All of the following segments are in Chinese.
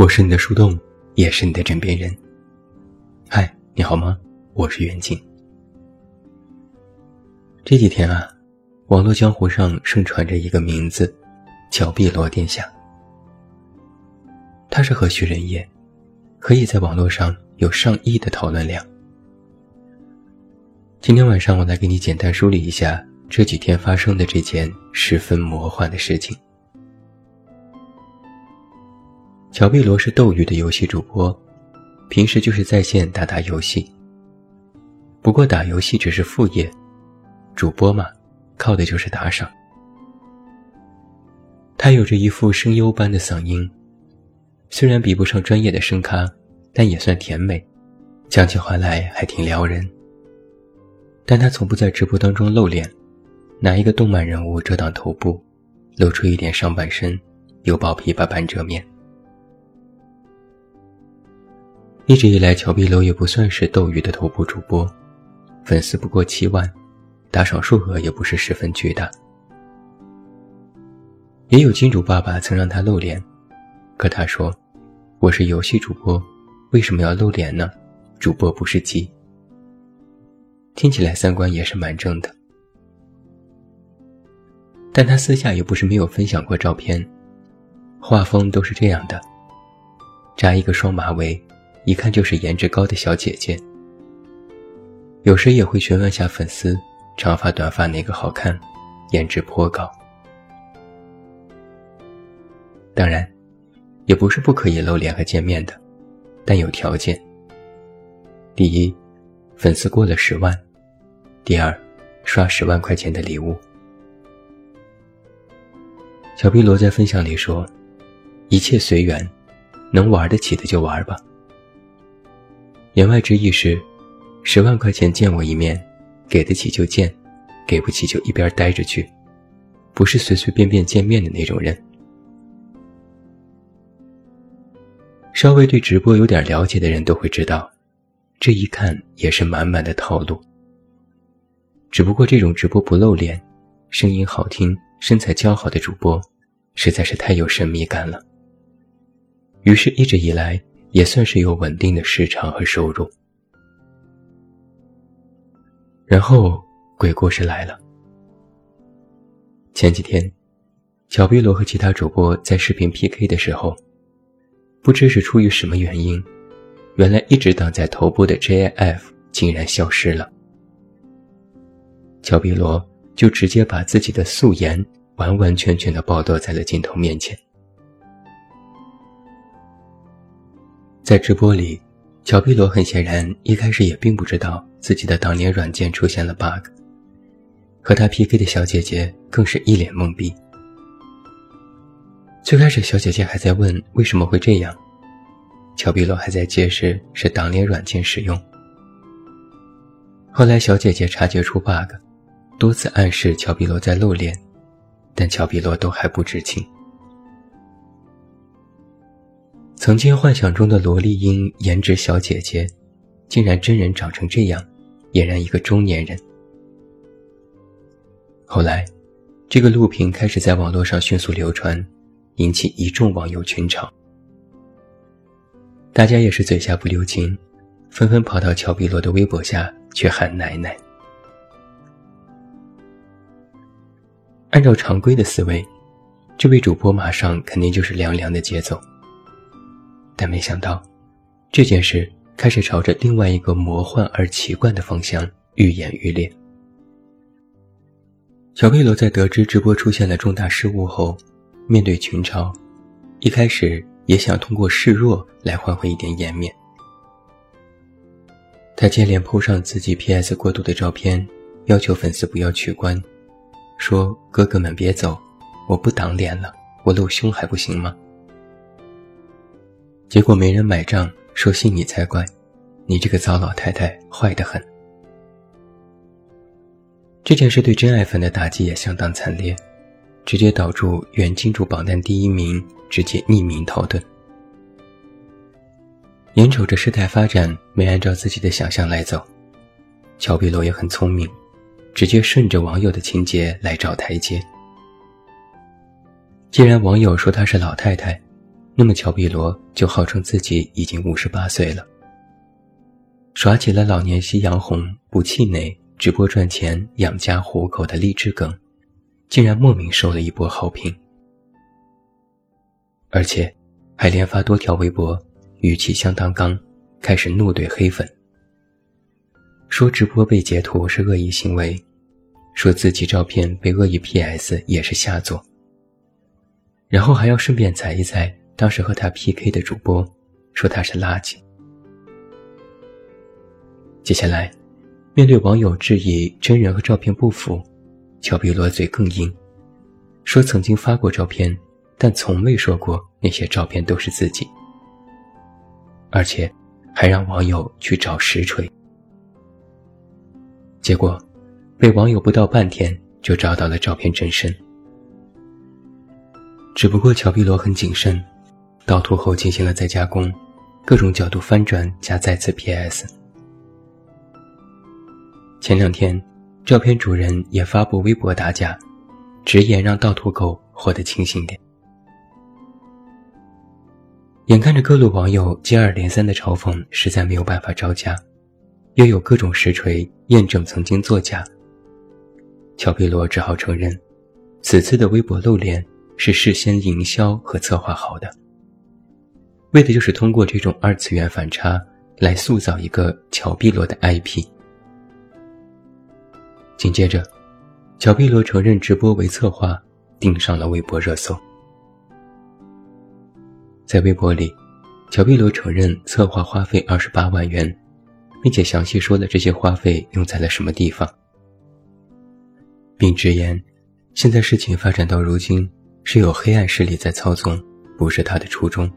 我是你的树洞，也是你的枕边人。嗨，你好吗？我是袁静。这几天啊，网络江湖上盛传着一个名字——乔碧罗殿下。他是何许人也？可以在网络上有上亿的讨论量。今天晚上，我来给你简单梳理一下这几天发生的这件十分魔幻的事情。乔碧罗是斗鱼的游戏主播，平时就是在线打打游戏。不过打游戏只是副业，主播嘛，靠的就是打赏。他有着一副声优般的嗓音，虽然比不上专业的声咖，但也算甜美，讲起话来还挺撩人。但他从不在直播当中露脸，拿一个动漫人物遮挡头部，露出一点上半身，犹抱琵琶半遮面。一直以来，乔碧楼也不算是斗鱼的头部主播，粉丝不过七万，打赏数额也不是十分巨大。也有金主爸爸曾让他露脸，可他说：“我是游戏主播，为什么要露脸呢？主播不是鸡。”听起来三观也是蛮正的，但他私下也不是没有分享过照片，画风都是这样的：扎一个双马尾。一看就是颜值高的小姐姐，有时也会询问下粉丝，长发短发哪个好看，颜值颇高。当然，也不是不可以露脸和见面的，但有条件。第一，粉丝过了十万；第二，刷十万块钱的礼物。小碧罗在分享里说：“一切随缘，能玩得起的就玩吧。”言外之意是，十万块钱见我一面，给得起就见，给不起就一边待着去，不是随随便便见面的那种人。稍微对直播有点了解的人都会知道，这一看也是满满的套路。只不过这种直播不露脸，声音好听、身材姣好的主播，实在是太有神秘感了。于是，一直以来。也算是有稳定的市场和收入。然后鬼故事来了。前几天，乔碧罗和其他主播在视频 PK 的时候，不知是出于什么原因，原来一直挡在头部的 JF 竟然消失了。乔碧罗就直接把自己的素颜完完全全的暴露在了镜头面前。在直播里，乔碧罗很显然一开始也并不知道自己的当年软件出现了 bug，和他 PK 的小姐姐更是一脸懵逼。最开始，小姐姐还在问为什么会这样，乔碧罗还在解释是当年软件使用。后来，小姐姐察觉出 bug，多次暗示乔碧罗在露脸，但乔碧罗都还不知情。曾经幻想中的萝莉音颜值小姐姐，竟然真人长成这样，俨然一个中年人。后来，这个录屏开始在网络上迅速流传，引起一众网友群嘲。大家也是嘴下不留情，纷纷跑到乔碧罗的微博下去喊奶奶。按照常规的思维，这位主播马上肯定就是凉凉的节奏。但没想到，这件事开始朝着另外一个魔幻而奇怪的方向愈演愈烈。乔佩罗在得知直播出现了重大失误后，面对群嘲，一开始也想通过示弱来换回一点颜面。他接连铺上自己 PS 过度的照片，要求粉丝不要取关，说：“哥哥们别走，我不挡脸了，我露胸还不行吗？”结果没人买账，说信你才怪，你这个糟老太太坏得很。这件事对真爱粉的打击也相当惨烈，直接导致原金主榜单第一名直接匿名逃遁。眼瞅着事态发展没按照自己的想象来走，乔碧罗也很聪明，直接顺着网友的情节来找台阶。既然网友说她是老太太。那么乔碧罗就号称自己已经五十八岁了，耍起了老年夕阳红不气馁、直播赚钱养家糊口的励志梗，竟然莫名受了一波好评，而且还连发多条微博，语气相当刚，开始怒怼黑粉，说直播被截图是恶意行为。说自己照片被恶意 PS 也是下作，然后还要顺便踩一踩当时和他 PK 的主播，说他是垃圾。接下来，面对网友质疑真人和照片不符，乔碧罗嘴更硬，说曾经发过照片，但从未说过那些照片都是自己，而且还让网友去找实锤，结果。被网友不到半天就找到了照片真身，只不过乔碧罗很谨慎，盗图后进行了再加工，各种角度翻转加再次 PS。前两天，照片主人也发布微博打假，直言让盗图狗活得清醒点。眼看着各路网友接二连三的嘲讽，实在没有办法招架，又有各种实锤验证曾经作假。乔碧罗只好承认，此次的微博露脸是事先营销和策划好的，为的就是通过这种二次元反差来塑造一个乔碧罗的 IP。紧接着，乔碧罗承认直播为策划，顶上了微博热搜。在微博里，乔碧罗承认策划花费二十八万元，并且详细说了这些花费用在了什么地方。并直言，现在事情发展到如今，是有黑暗势力在操纵，不是他的初衷。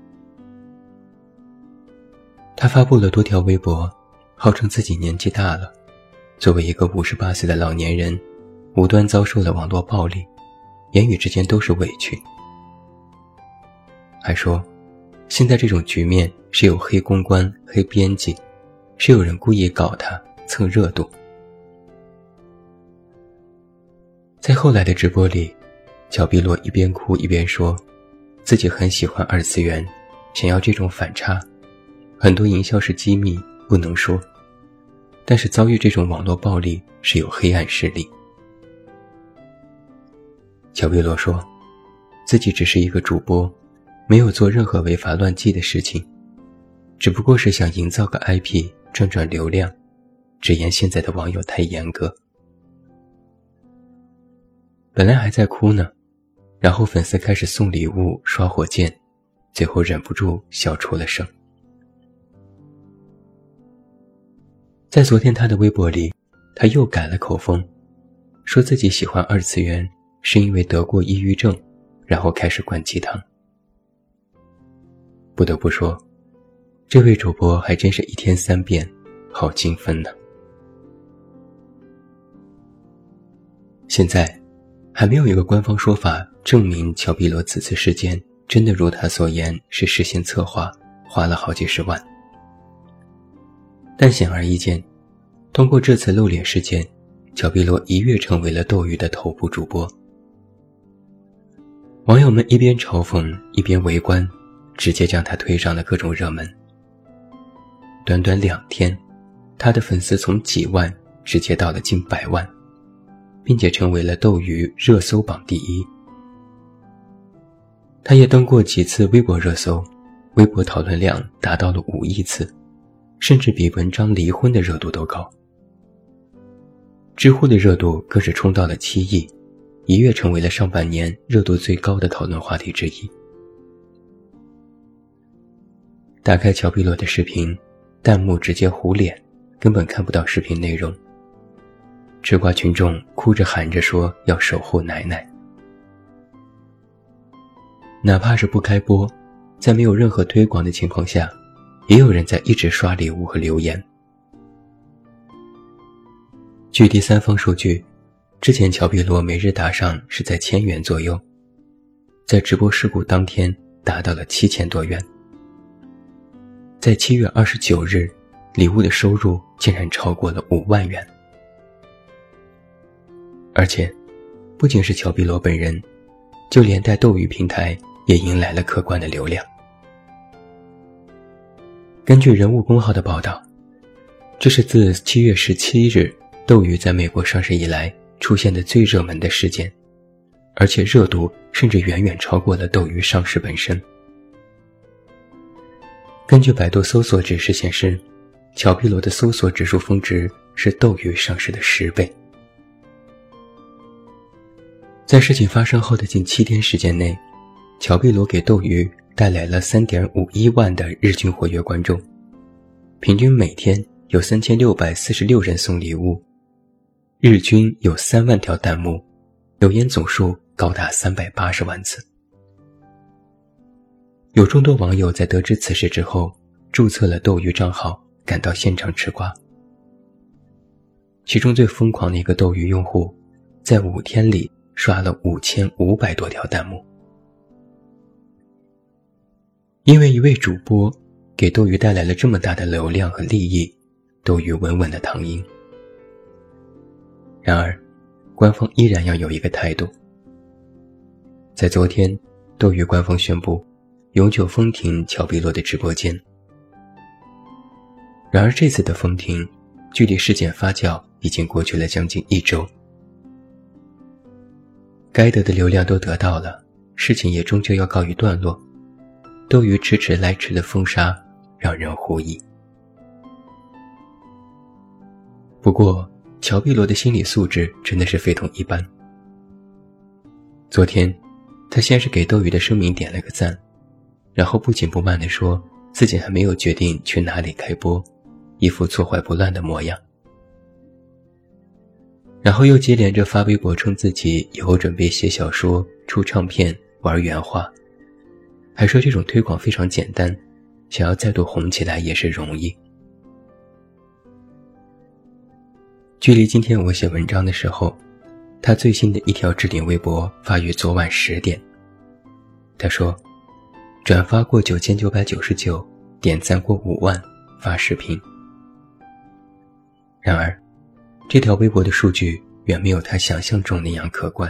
他发布了多条微博，号称自己年纪大了，作为一个五十八岁的老年人，无端遭受了网络暴力，言语之间都是委屈。还说，现在这种局面是有黑公关、黑编辑，是有人故意搞他蹭热度。在后来的直播里，乔碧罗一边哭一边说，自己很喜欢二次元，想要这种反差，很多营销是机密不能说，但是遭遇这种网络暴力是有黑暗势力。乔碧罗说，自己只是一个主播，没有做任何违法乱纪的事情，只不过是想营造个 IP 赚赚流量，直言现在的网友太严格。本来还在哭呢，然后粉丝开始送礼物、刷火箭，最后忍不住笑出了声。在昨天他的微博里，他又改了口风，说自己喜欢二次元是因为得过抑郁症，然后开始灌鸡汤。不得不说，这位主播还真是一天三变，好精分呢。现在。还没有一个官方说法证明乔碧罗此次事件真的如他所言是事先策划，花了好几十万。但显而易见，通过这次露脸事件，乔碧罗一跃成为了斗鱼的头部主播。网友们一边嘲讽一边围观，直接将他推上了各种热门。短短两天，他的粉丝从几万直接到了近百万。并且成为了斗鱼热搜榜第一。他也登过几次微博热搜，微博讨论量达到了五亿次，甚至比文章离婚的热度都高。知乎的热度更是冲到了七亿，一跃成为了上半年热度最高的讨论话题之一。打开乔碧罗的视频，弹幕直接糊脸，根本看不到视频内容。吃瓜群众哭着喊着说要守护奶奶，哪怕是不开播，在没有任何推广的情况下，也有人在一直刷礼物和留言。据第三方数据，之前乔碧罗每日打赏是在千元左右，在直播事故当天达到了七千多元，在七月二十九日，礼物的收入竟然超过了五万元。而且，不仅是乔碧罗本人，就连带斗鱼平台也迎来了可观的流量。根据人物公号的报道，这是自七月十七日斗鱼在美国上市以来出现的最热门的事件，而且热度甚至远远超过了斗鱼上市本身。根据百度搜索指示显示，乔碧罗的搜索指数峰值是斗鱼上市的十倍。在事情发生后的近七天时间内，乔碧罗给斗鱼带来了三点五一万的日均活跃观众，平均每天有三千六百四十六人送礼物，日均有三万条弹幕，留言总数高达三百八十万次。有众多网友在得知此事之后，注册了斗鱼账号，赶到现场吃瓜。其中最疯狂的一个斗鱼用户，在五天里刷了五千五百多条弹幕。因为一位主播给斗鱼带来了这么大的流量和利益，斗鱼稳稳的躺赢。然而，官方依然要有一个态度。在昨天，斗鱼官方宣布。永久封停乔碧罗的直播间。然而这次的封停，距离事件发酵已经过去了将近一周。该得的流量都得到了，事情也终究要告一段落。斗鱼迟迟来迟的封杀，让人狐疑。不过，乔碧罗的心理素质真的是非同一般。昨天，他先是给斗鱼的声明点了个赞。然后不紧不慢地说自己还没有决定去哪里开播，一副坐怀不乱的模样。然后又接连着发微博称自己以后准备写小说、出唱片、玩原画，还说这种推广非常简单，想要再度红起来也是容易。距离今天我写文章的时候，他最新的一条置顶微博发于昨晚十点，他说。转发过九千九百九十九，点赞过五万，发视频。然而，这条微博的数据远没有他想象中那样可观。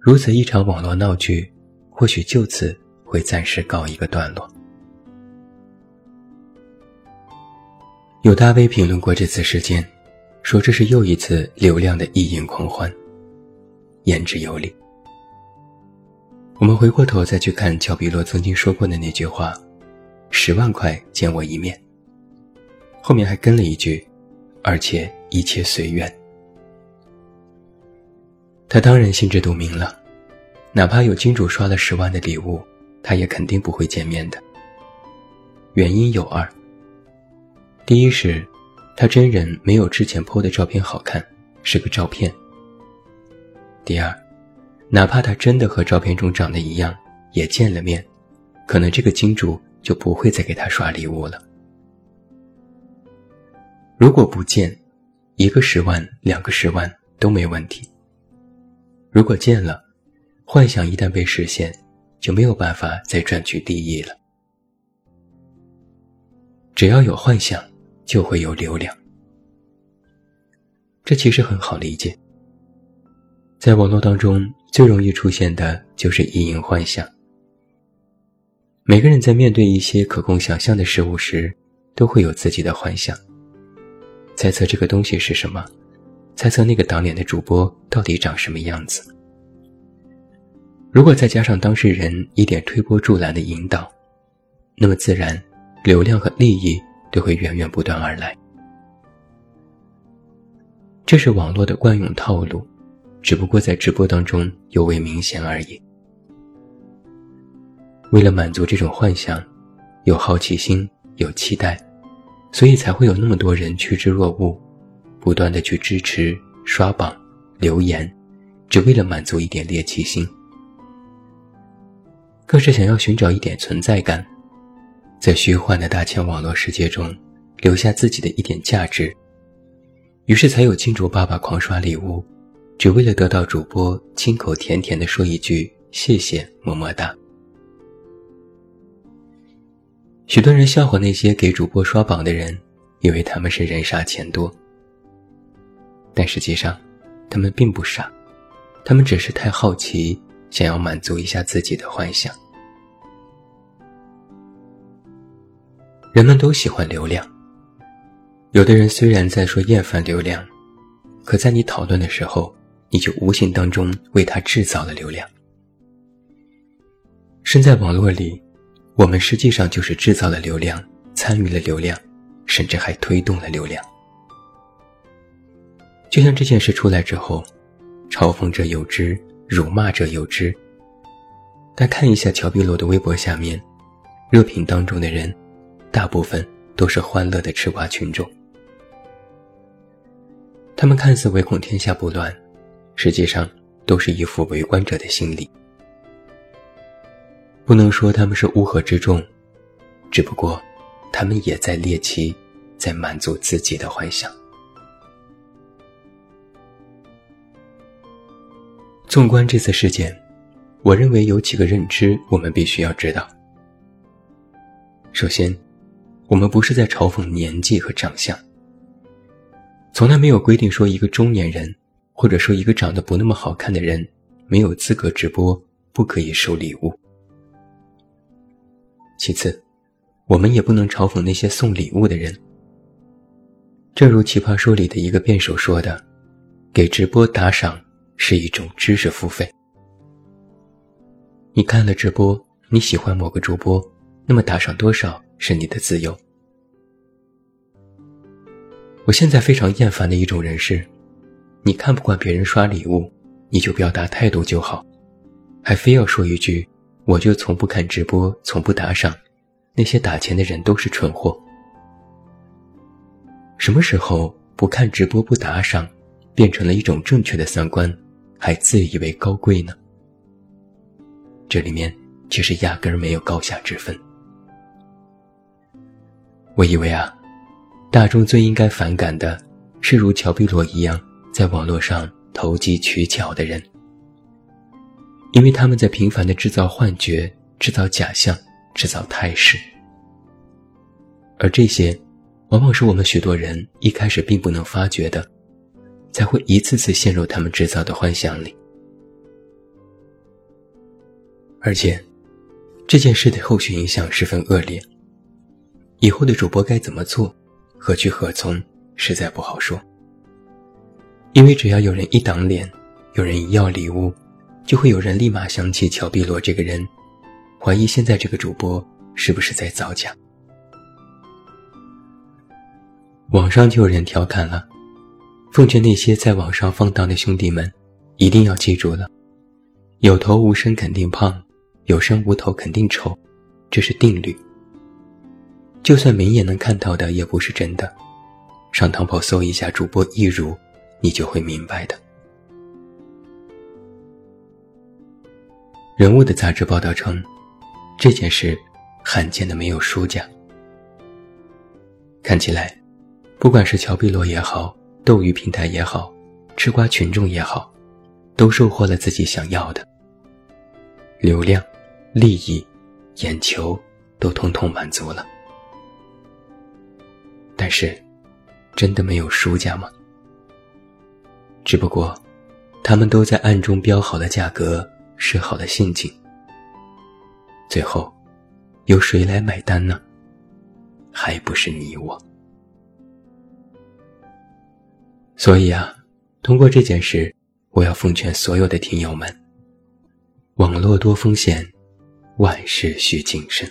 如此一场网络闹剧，或许就此会暂时告一个段落。有大 V 评论过这次事件，说这是又一次流量的意淫狂欢，言之有理。我们回过头再去看乔比洛曾经说过的那句话：“十万块见我一面。”后面还跟了一句：“而且一切随缘。”他当然心知肚明了，哪怕有金主刷了十万的礼物，他也肯定不会见面的。原因有二：第一是，他真人没有之前 PO 的照片好看，是个照片；第二。哪怕他真的和照片中长得一样，也见了面，可能这个金主就不会再给他刷礼物了。如果不见，一个十万、两个十万都没问题。如果见了，幻想一旦被实现，就没有办法再赚取利益了。只要有幻想，就会有流量。这其实很好理解，在网络当中。最容易出现的就是意淫幻想。每个人在面对一些可供想象的事物时，都会有自己的幻想，猜测这个东西是什么，猜测那个挡脸的主播到底长什么样子。如果再加上当事人一点推波助澜的引导，那么自然流量和利益都会源源不断而来。这是网络的惯用套路。只不过在直播当中尤为明显而已。为了满足这种幻想，有好奇心，有期待，所以才会有那么多人趋之若鹜，不断的去支持、刷榜、留言，只为了满足一点猎奇心，更是想要寻找一点存在感，在虚幻的大千网络世界中留下自己的一点价值。于是才有金主爸爸狂刷礼物。只为了得到主播亲口甜甜的说一句谢谢么么哒。许多人笑话那些给主播刷榜的人，以为他们是人傻钱多。但实际上，他们并不傻，他们只是太好奇，想要满足一下自己的幻想。人们都喜欢流量。有的人虽然在说厌烦流量，可在你讨论的时候，你就无形当中为他制造了流量。身在网络里，我们实际上就是制造了流量，参与了流量，甚至还推动了流量。就像这件事出来之后，嘲讽者有之，辱骂者有之。但看一下乔碧罗的微博下面，热评当中的人，大部分都是欢乐的吃瓜群众。他们看似唯恐天下不乱，实际上都是一副围观者的心理。不能说他们是乌合之众，只不过，他们也在猎奇，在满足自己的幻想。纵观这次事件，我认为有几个认知我们必须要知道。首先，我们不是在嘲讽年纪和长相，从来没有规定说一个中年人，或者说一个长得不那么好看的人，没有资格直播，不可以收礼物。其次，我们也不能嘲讽那些送礼物的人。正如《奇葩说》里的一个辩手说的：“给直播打赏是一种知识付费。你看了直播，你喜欢某个主播，那么打赏多少是你的自由。”我现在非常厌烦的一种人是：你看不惯别人刷礼物，你就表达态度就好，还非要说一句。我就从不看直播，从不打赏，那些打钱的人都是蠢货。什么时候不看直播不打赏，变成了一种正确的三观，还自以为高贵呢？这里面其实压根儿没有高下之分。我以为啊，大众最应该反感的是如乔碧罗一样在网络上投机取巧的人。因为他们在频繁的制造幻觉、制造假象、制造态势，而这些，往往是我们许多人一开始并不能发觉的，才会一次次陷入他们制造的幻想里。而且，这件事的后续影响十分恶劣。以后的主播该怎么做，何去何从，实在不好说。因为只要有人一挡脸，有人一要礼物。就会有人立马想起乔碧罗这个人，怀疑现在这个主播是不是在造假。网上就有人调侃了，奉劝那些在网上放荡的兄弟们，一定要记住了：有头无身肯定胖，有身无头肯定丑，这是定律。就算明眼能看到的，也不是真的。上淘宝搜一下主播易如，你就会明白的。人物的杂志报道称，这件事罕见的没有输家。看起来，不管是乔碧罗也好，斗鱼平台也好，吃瓜群众也好，都收获了自己想要的流量、利益、眼球，都统统满足了。但是，真的没有输家吗？只不过，他们都在暗中标好了价格。设好了陷阱，最后，由谁来买单呢？还不是你我。所以啊，通过这件事，我要奉劝所有的听友们：网络多风险，万事需谨慎。